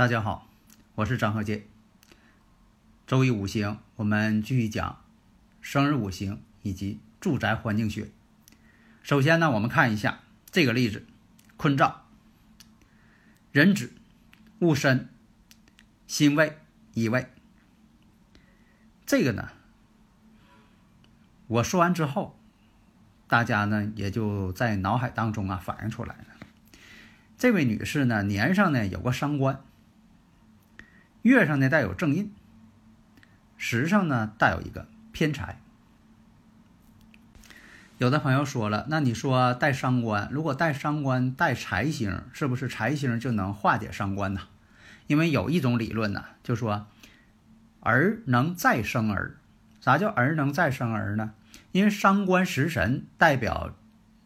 大家好，我是张和杰。周易五行，我们继续讲生日五行以及住宅环境学。首先呢，我们看一下这个例子：坤兆、壬子、戊申、辛未、乙未。这个呢，我说完之后，大家呢也就在脑海当中啊反映出来了。这位女士呢，年上呢有个伤官。月上呢带有正印，时上呢带有一个偏财。有的朋友说了，那你说带伤官，如果带伤官带财星，是不是财星就能化解伤官呢？因为有一种理论呢，就说儿能再生儿。啥叫儿能再生儿呢？因为伤官食神代表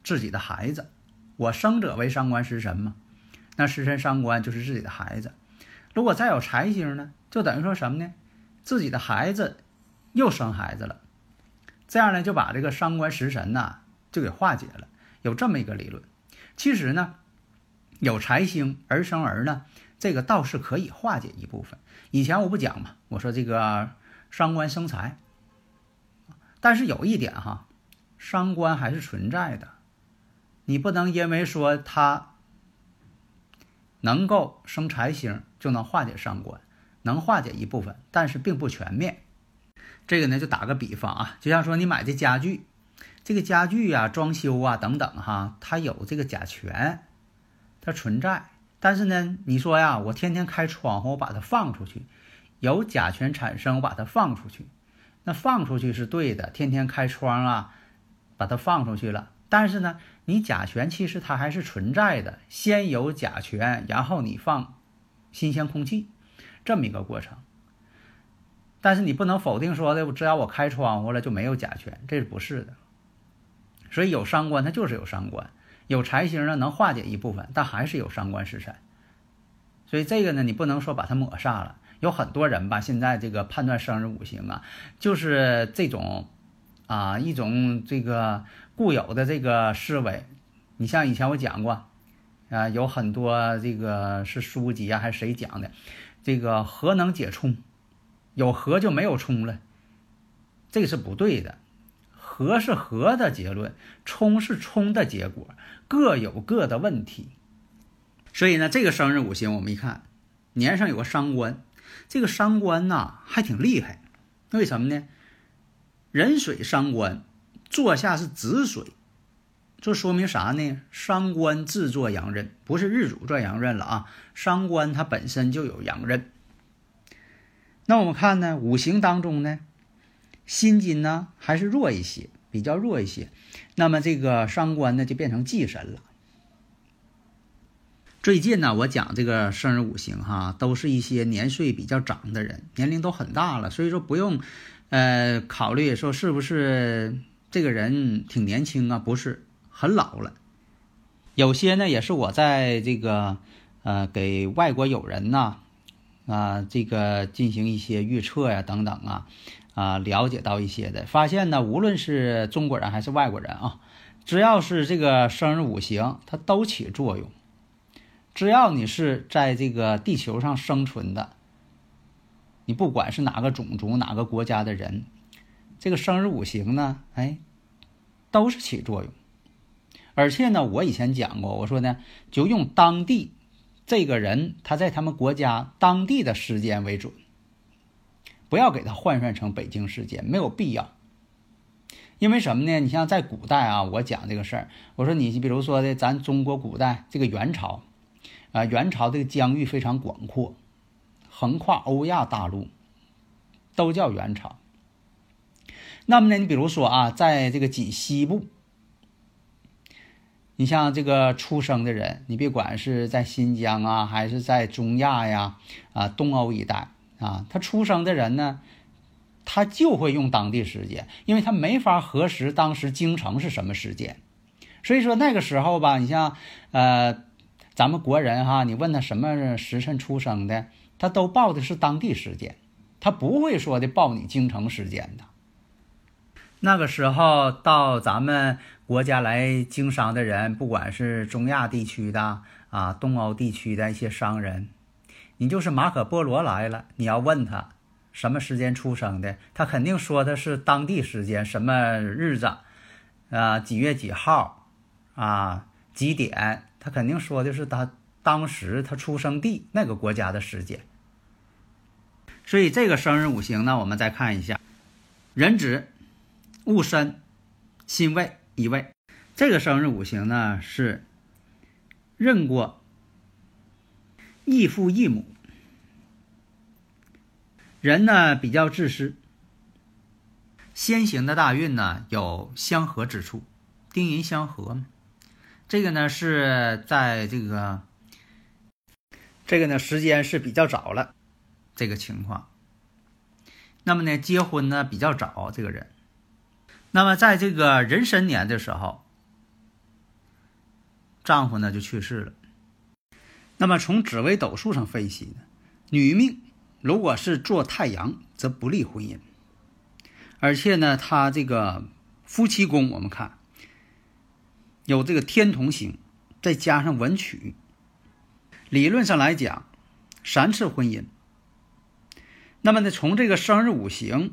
自己的孩子，我生者为伤官食神嘛，那食神伤官就是自己的孩子。如果再有财星呢，就等于说什么呢？自己的孩子又生孩子了，这样呢就把这个伤官食神呐就给化解了。有这么一个理论。其实呢，有财星儿生儿呢，这个倒是可以化解一部分。以前我不讲嘛，我说这个伤官生财，但是有一点哈，伤官还是存在的，你不能因为说他。能够生财星就能化解伤官，能化解一部分，但是并不全面。这个呢，就打个比方啊，就像说你买这家具，这个家具啊、装修啊等等哈，它有这个甲醛，它存在。但是呢，你说呀，我天天开窗户，我把它放出去，有甲醛产生，我把它放出去，那放出去是对的，天天开窗啊，把它放出去了。但是呢，你甲醛其实它还是存在的，先有甲醛，然后你放新鲜空气，这么一个过程。但是你不能否定说的，只要我开窗户了就没有甲醛，这是不是的？所以有伤官它就是有伤官，有财星呢能化解一部分，但还是有伤官食神。所以这个呢，你不能说把它抹煞了。有很多人吧，现在这个判断生日五行啊，就是这种啊一种这个。固有的这个思维，你像以前我讲过，啊，有很多这个是书籍啊，还是谁讲的？这个和能解冲，有和就没有冲了，这个是不对的。和是和的结论，冲是冲的结果，各有各的问题。所以呢，这个生日五行我们一看，年上有个伤官，这个伤官呐还挺厉害，为什么呢？壬水伤官。坐下是子水，这说明啥呢？伤官自作阳刃，不是日主做阳刃了啊。伤官它本身就有阳刃。那我们看呢，五行当中呢，辛金呢还是弱一些，比较弱一些。那么这个伤官呢就变成忌神了。最近呢，我讲这个生日五行哈，都是一些年岁比较长的人，年龄都很大了，所以说不用呃考虑说是不是。这个人挺年轻啊，不是很老了。有些呢，也是我在这个呃给外国友人呐啊这个进行一些预测呀等等啊啊了解到一些的，发现呢，无论是中国人还是外国人啊，只要是这个生日五行，它都起作用。只要你是在这个地球上生存的，你不管是哪个种族、哪个国家的人。这个生日五行呢，哎，都是起作用。而且呢，我以前讲过，我说呢，就用当地这个人他在他们国家当地的时间为准，不要给他换算成北京时间，没有必要。因为什么呢？你像在古代啊，我讲这个事儿，我说你比如说的，咱中国古代这个元朝啊，元朝这个疆域非常广阔，横跨欧亚大陆。都叫元朝。那么呢，你比如说啊，在这个锦西部，你像这个出生的人，你别管是在新疆啊，还是在中亚呀，啊，东欧一带啊，他出生的人呢，他就会用当地时间，因为他没法核实当时京城是什么时间。所以说那个时候吧，你像呃，咱们国人哈，你问他什么时辰出生的，他都报的是当地时间，他不会说的报你京城时间的。那个时候到咱们国家来经商的人，不管是中亚地区的啊、东欧地区的一些商人，你就是马可波罗来了，你要问他什么时间出生的，他肯定说的是当地时间，什么日子啊，几月几号啊，几点，他肯定说的是他当时他出生地那个国家的时间。所以这个生日五行呢，我们再看一下，壬子。戊申、辛未乙未，这个生日五行呢是任过异父异母，人呢比较自私。先行的大运呢有相合之处，丁寅相合嘛。这个呢是在这个这个呢时间是比较早了，这个情况。那么呢结婚呢比较早，这个人。那么，在这个壬申年的时候，丈夫呢就去世了。那么，从紫微斗数上分析呢，女命如果是做太阳，则不利婚姻。而且呢，她这个夫妻宫，我们看有这个天同星，再加上文曲，理论上来讲，三次婚姻。那么呢，从这个生日五行。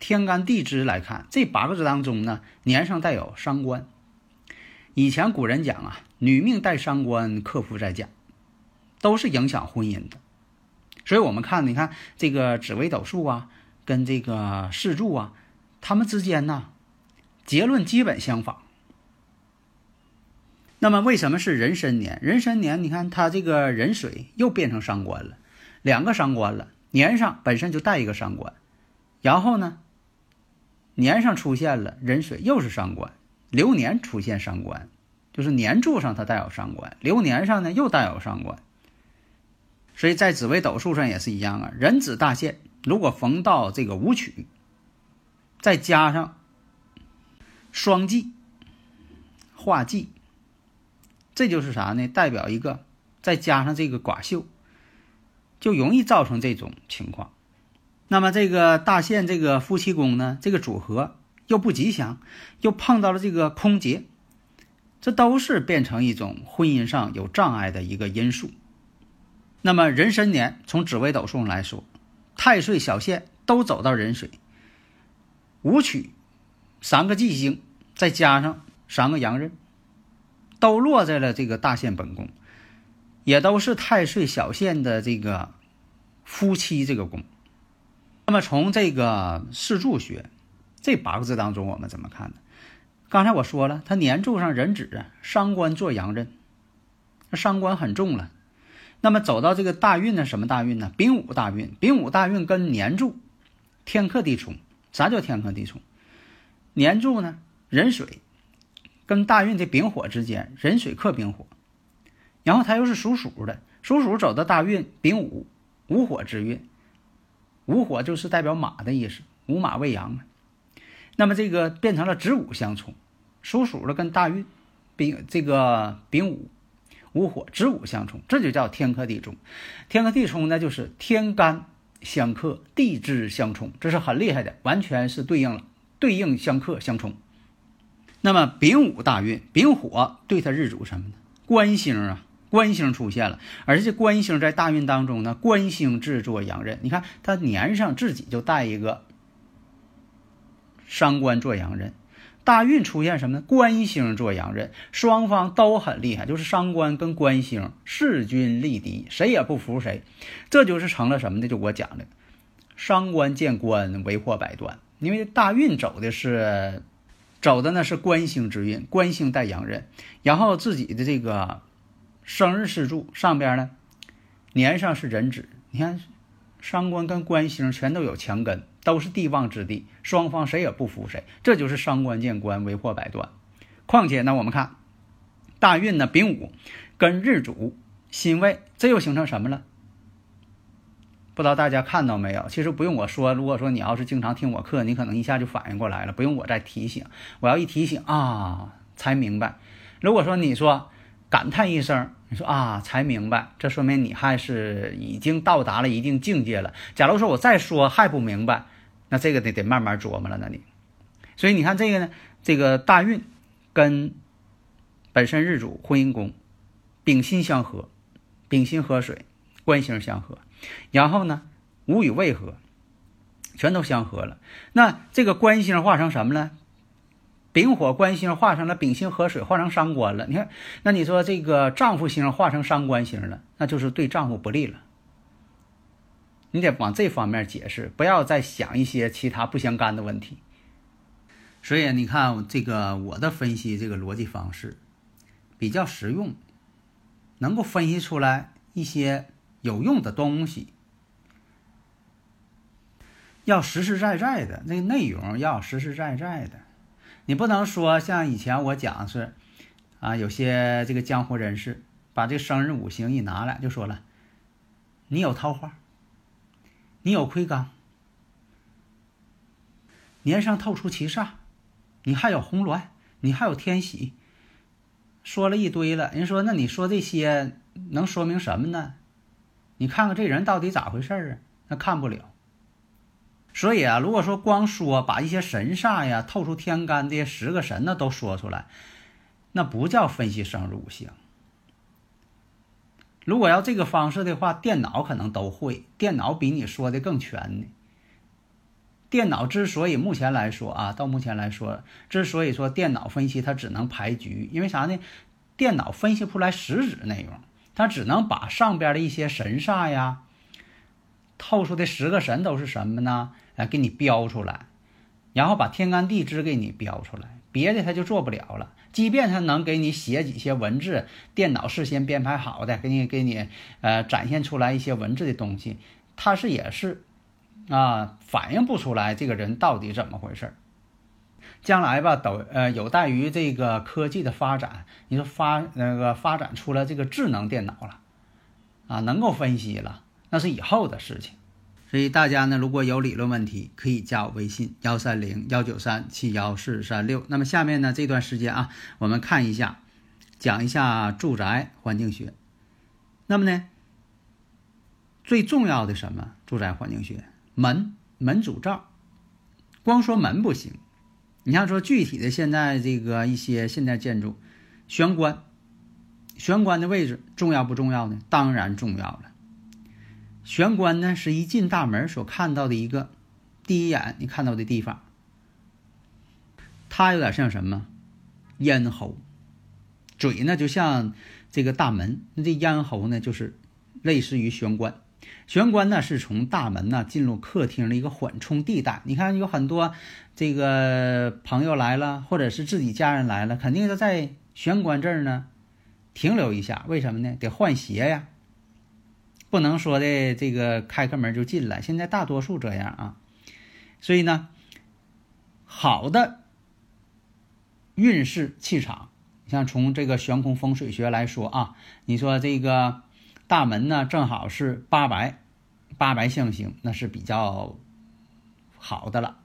天干地支来看，这八个字当中呢，年上带有伤官。以前古人讲啊，女命带伤官，克夫在家，都是影响婚姻的。所以，我们看，你看这个紫微斗数啊，跟这个四柱啊，他们之间呢，结论基本相仿。那么，为什么是壬申年？壬申年，你看它这个壬水又变成伤官了，两个伤官了，年上本身就带一个伤官，然后呢？年上出现了壬水，又是伤官；流年出现伤官，就是年柱上它带有伤官，流年上呢又带有伤官。所以在紫微斗数上也是一样啊，壬子大限如果逢到这个武曲，再加上双忌、化忌，这就是啥呢？代表一个再加上这个寡秀，就容易造成这种情况。那么这个大限这个夫妻宫呢，这个组合又不吉祥，又碰到了这个空劫，这都是变成一种婚姻上有障碍的一个因素。那么壬申年从紫微斗数上来说，太岁小限都走到壬水，武曲三个忌星，再加上三个阳刃，都落在了这个大限本宫，也都是太岁小限的这个夫妻这个宫。那么从这个四柱学这八个字当中，我们怎么看呢？刚才我说了，他年柱上壬子啊，伤官做阳刃，那伤官很重了。那么走到这个大运呢，什么大运呢？丙午大运，丙午大运跟年柱天克地冲。啥叫天克地冲？年柱呢，壬水跟大运的丙火之间，壬水克丙火，然后它又是属鼠的，属鼠走到大运丙午，午火之运。午火就是代表马的意思，午马未羊那么这个变成了子午相冲，属鼠的跟大运丙这个丙午午火子午相冲，这就叫天克地冲。天克地冲呢，就是天干相克，地支相冲，这是很厉害的，完全是对应了，对应相克相冲。那么丙午大运，丙火对他日主什么呢？官星啊。官星出现了，而且官星在大运当中呢，官星制作阳刃。你看他年上自己就带一个伤官做阳刃，大运出现什么呢？官星做阳刃，双方都很厉害，就是伤官跟官星势均力敌，谁也不服谁。这就是成了什么呢？就我讲的，伤官见官，为祸百端。因为大运走的是走的呢是官星之运，官星带阳刃，然后自己的这个。生日四柱上边呢，年上是壬子，你看，伤官跟官星全都有强根，都是地旺之地，双方谁也不服谁，这就是伤官见官，为祸百端。况且呢，我们看大运呢，丙午跟日主辛未，这又形成什么了？不知道大家看到没有？其实不用我说，如果说你要是经常听我课，你可能一下就反应过来了，不用我再提醒。我要一提醒啊，才明白。如果说你说感叹一声，你说啊，才明白，这说明你还是已经到达了一定境界了。假如说我再说还不明白，那这个得得慢慢琢磨了。那你，所以你看这个呢，这个大运跟本身日主婚姻宫丙辛相合，丙辛合水，官星相合。然后呢，无与未合，全都相合了。那这个官星化成什么呢？丙火官星化成了丙辛合水，化成伤官了。你看，那你说这个丈夫星化成伤官星了，那就是对丈夫不利了。你得往这方面解释，不要再想一些其他不相干的问题。所以你看，这个我的分析这个逻辑方式比较实用，能够分析出来一些。有用的东西要实实在在的，那个内容要实实在在的。你不能说像以前我讲是啊，有些这个江湖人士把这个生日五行一拿来就说了，你有桃花，你有魁罡，年上透出七煞，你还有红鸾，你还有天喜，说了一堆了。人说那你说这些能说明什么呢？你看看这人到底咋回事啊？那看不了。所以啊，如果说光说把一些神煞呀、透出天干的十个神呢都说出来，那不叫分析生日五行。如果要这个方式的话，电脑可能都会，电脑比你说的更全呢。电脑之所以目前来说啊，到目前来说，之所以说电脑分析它只能排局，因为啥呢？电脑分析不出来实质内容。它只能把上边的一些神煞呀，透出的十个神都是什么呢？哎，给你标出来，然后把天干地支给你标出来，别的他就做不了了。即便他能给你写几些文字，电脑事先编排好的，给你给你呃展现出来一些文字的东西，他是也是啊，反映不出来这个人到底怎么回事儿。将来吧，都呃有待于这个科技的发展。你说发那个发展出来这个智能电脑了，啊，能够分析了，那是以后的事情。所以大家呢，如果有理论问题，可以加我微信幺三零幺九三七幺四三六。那么下面呢这段时间啊，我们看一下，讲一下住宅环境学。那么呢，最重要的什么？住宅环境学，门门主照，光说门不行。你像说具体的，现在这个一些现代建筑，玄关，玄关的位置重要不重要呢？当然重要了。玄关呢，是一进大门所看到的一个第一眼你看到的地方，它有点像什么？咽喉，嘴呢就像这个大门，那这咽喉呢就是类似于玄关。玄关呢，是从大门呢进入客厅的一个缓冲地带。你看，有很多这个朋友来了，或者是自己家人来了，肯定要在玄关这儿呢停留一下。为什么呢？得换鞋呀，不能说的这个开个门就进来。现在大多数这样啊，所以呢，好的运势气场，你像从这个悬空风水学来说啊，你说这个。大门呢，正好是八白，八白象星，那是比较好的了，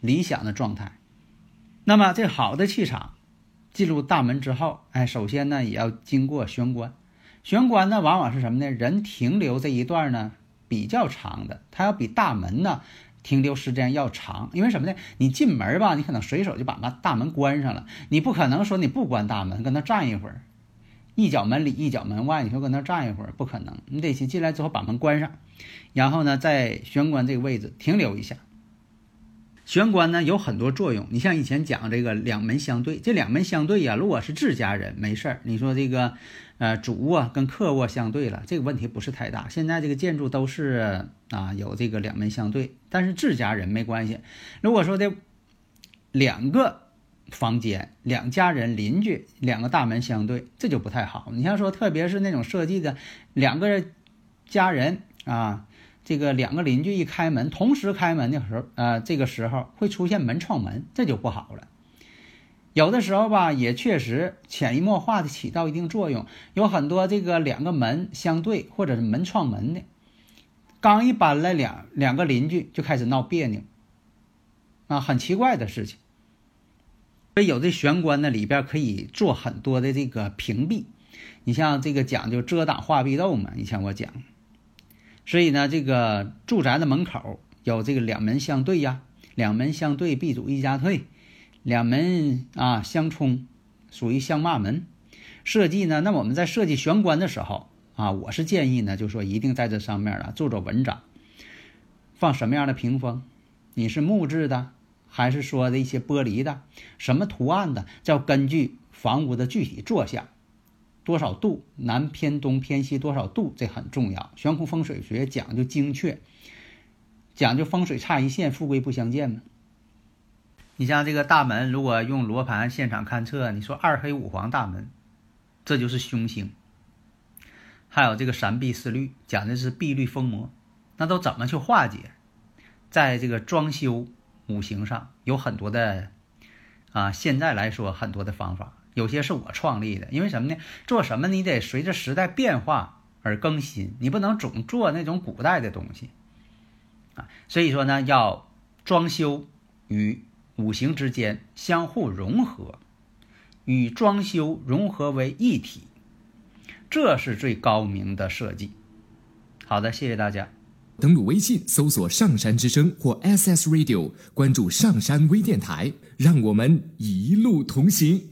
理想的状态。那么这好的气场进入大门之后，哎，首先呢也要经过玄关。玄关呢，往往是什么呢？人停留这一段呢比较长的，它要比大门呢停留时间要长。因为什么呢？你进门吧，你可能随手就把那大门关上了，你不可能说你不关大门，搁那站一会儿。一脚门里，一脚门外，你说搁那站一会儿不可能，你得先进来之后把门关上，然后呢，在玄关这个位置停留一下。玄关呢有很多作用，你像以前讲这个两门相对，这两门相对呀，如果是自家人没事儿，你说这个呃主卧跟客卧相对了，这个问题不是太大。现在这个建筑都是啊有这个两门相对，但是自家人没关系。如果说的两个。房间两家人邻居两个大门相对，这就不太好。你像说，特别是那种设计的两个家人啊，这个两个邻居一开门，同时开门的时候，呃，这个时候会出现门撞门，这就不好了。有的时候吧，也确实潜移默化的起到一定作用。有很多这个两个门相对，或者是门撞门的，刚一搬来两两个邻居就开始闹别扭，啊，很奇怪的事情。所以有的玄关呢里边可以做很多的这个屏蔽，你像这个讲究遮挡化壁斗嘛，以前我讲。所以呢，这个住宅的门口有这个两门相对呀，两门相对，壁主一家退。两门啊相冲，属于相骂门。设计呢，那我们在设计玄关的时候啊，我是建议呢，就说一定在这上面啊做做文章。放什么样的屏风？你是木质的，还是说的一些玻璃的？什么图案的？要根据房屋的具体坐向，多少度，南偏东偏西多少度，这很重要。悬空风水学讲究精确，讲究风水差一线，富贵不相见嘛。你像这个大门，如果用罗盘现场勘测，你说二黑五黄大门，这就是凶星。还有这个三碧四绿，讲的是碧绿风魔，那都怎么去化解？在这个装修五行上有很多的啊，现在来说很多的方法，有些是我创立的。因为什么呢？做什么你得随着时代变化而更新，你不能总做那种古代的东西啊。所以说呢，要装修与。五行之间相互融合，与装修融合为一体，这是最高明的设计。好的，谢谢大家。登录微信搜索“上山之声”或 “SS Radio”，关注上山微电台，让我们一路同行。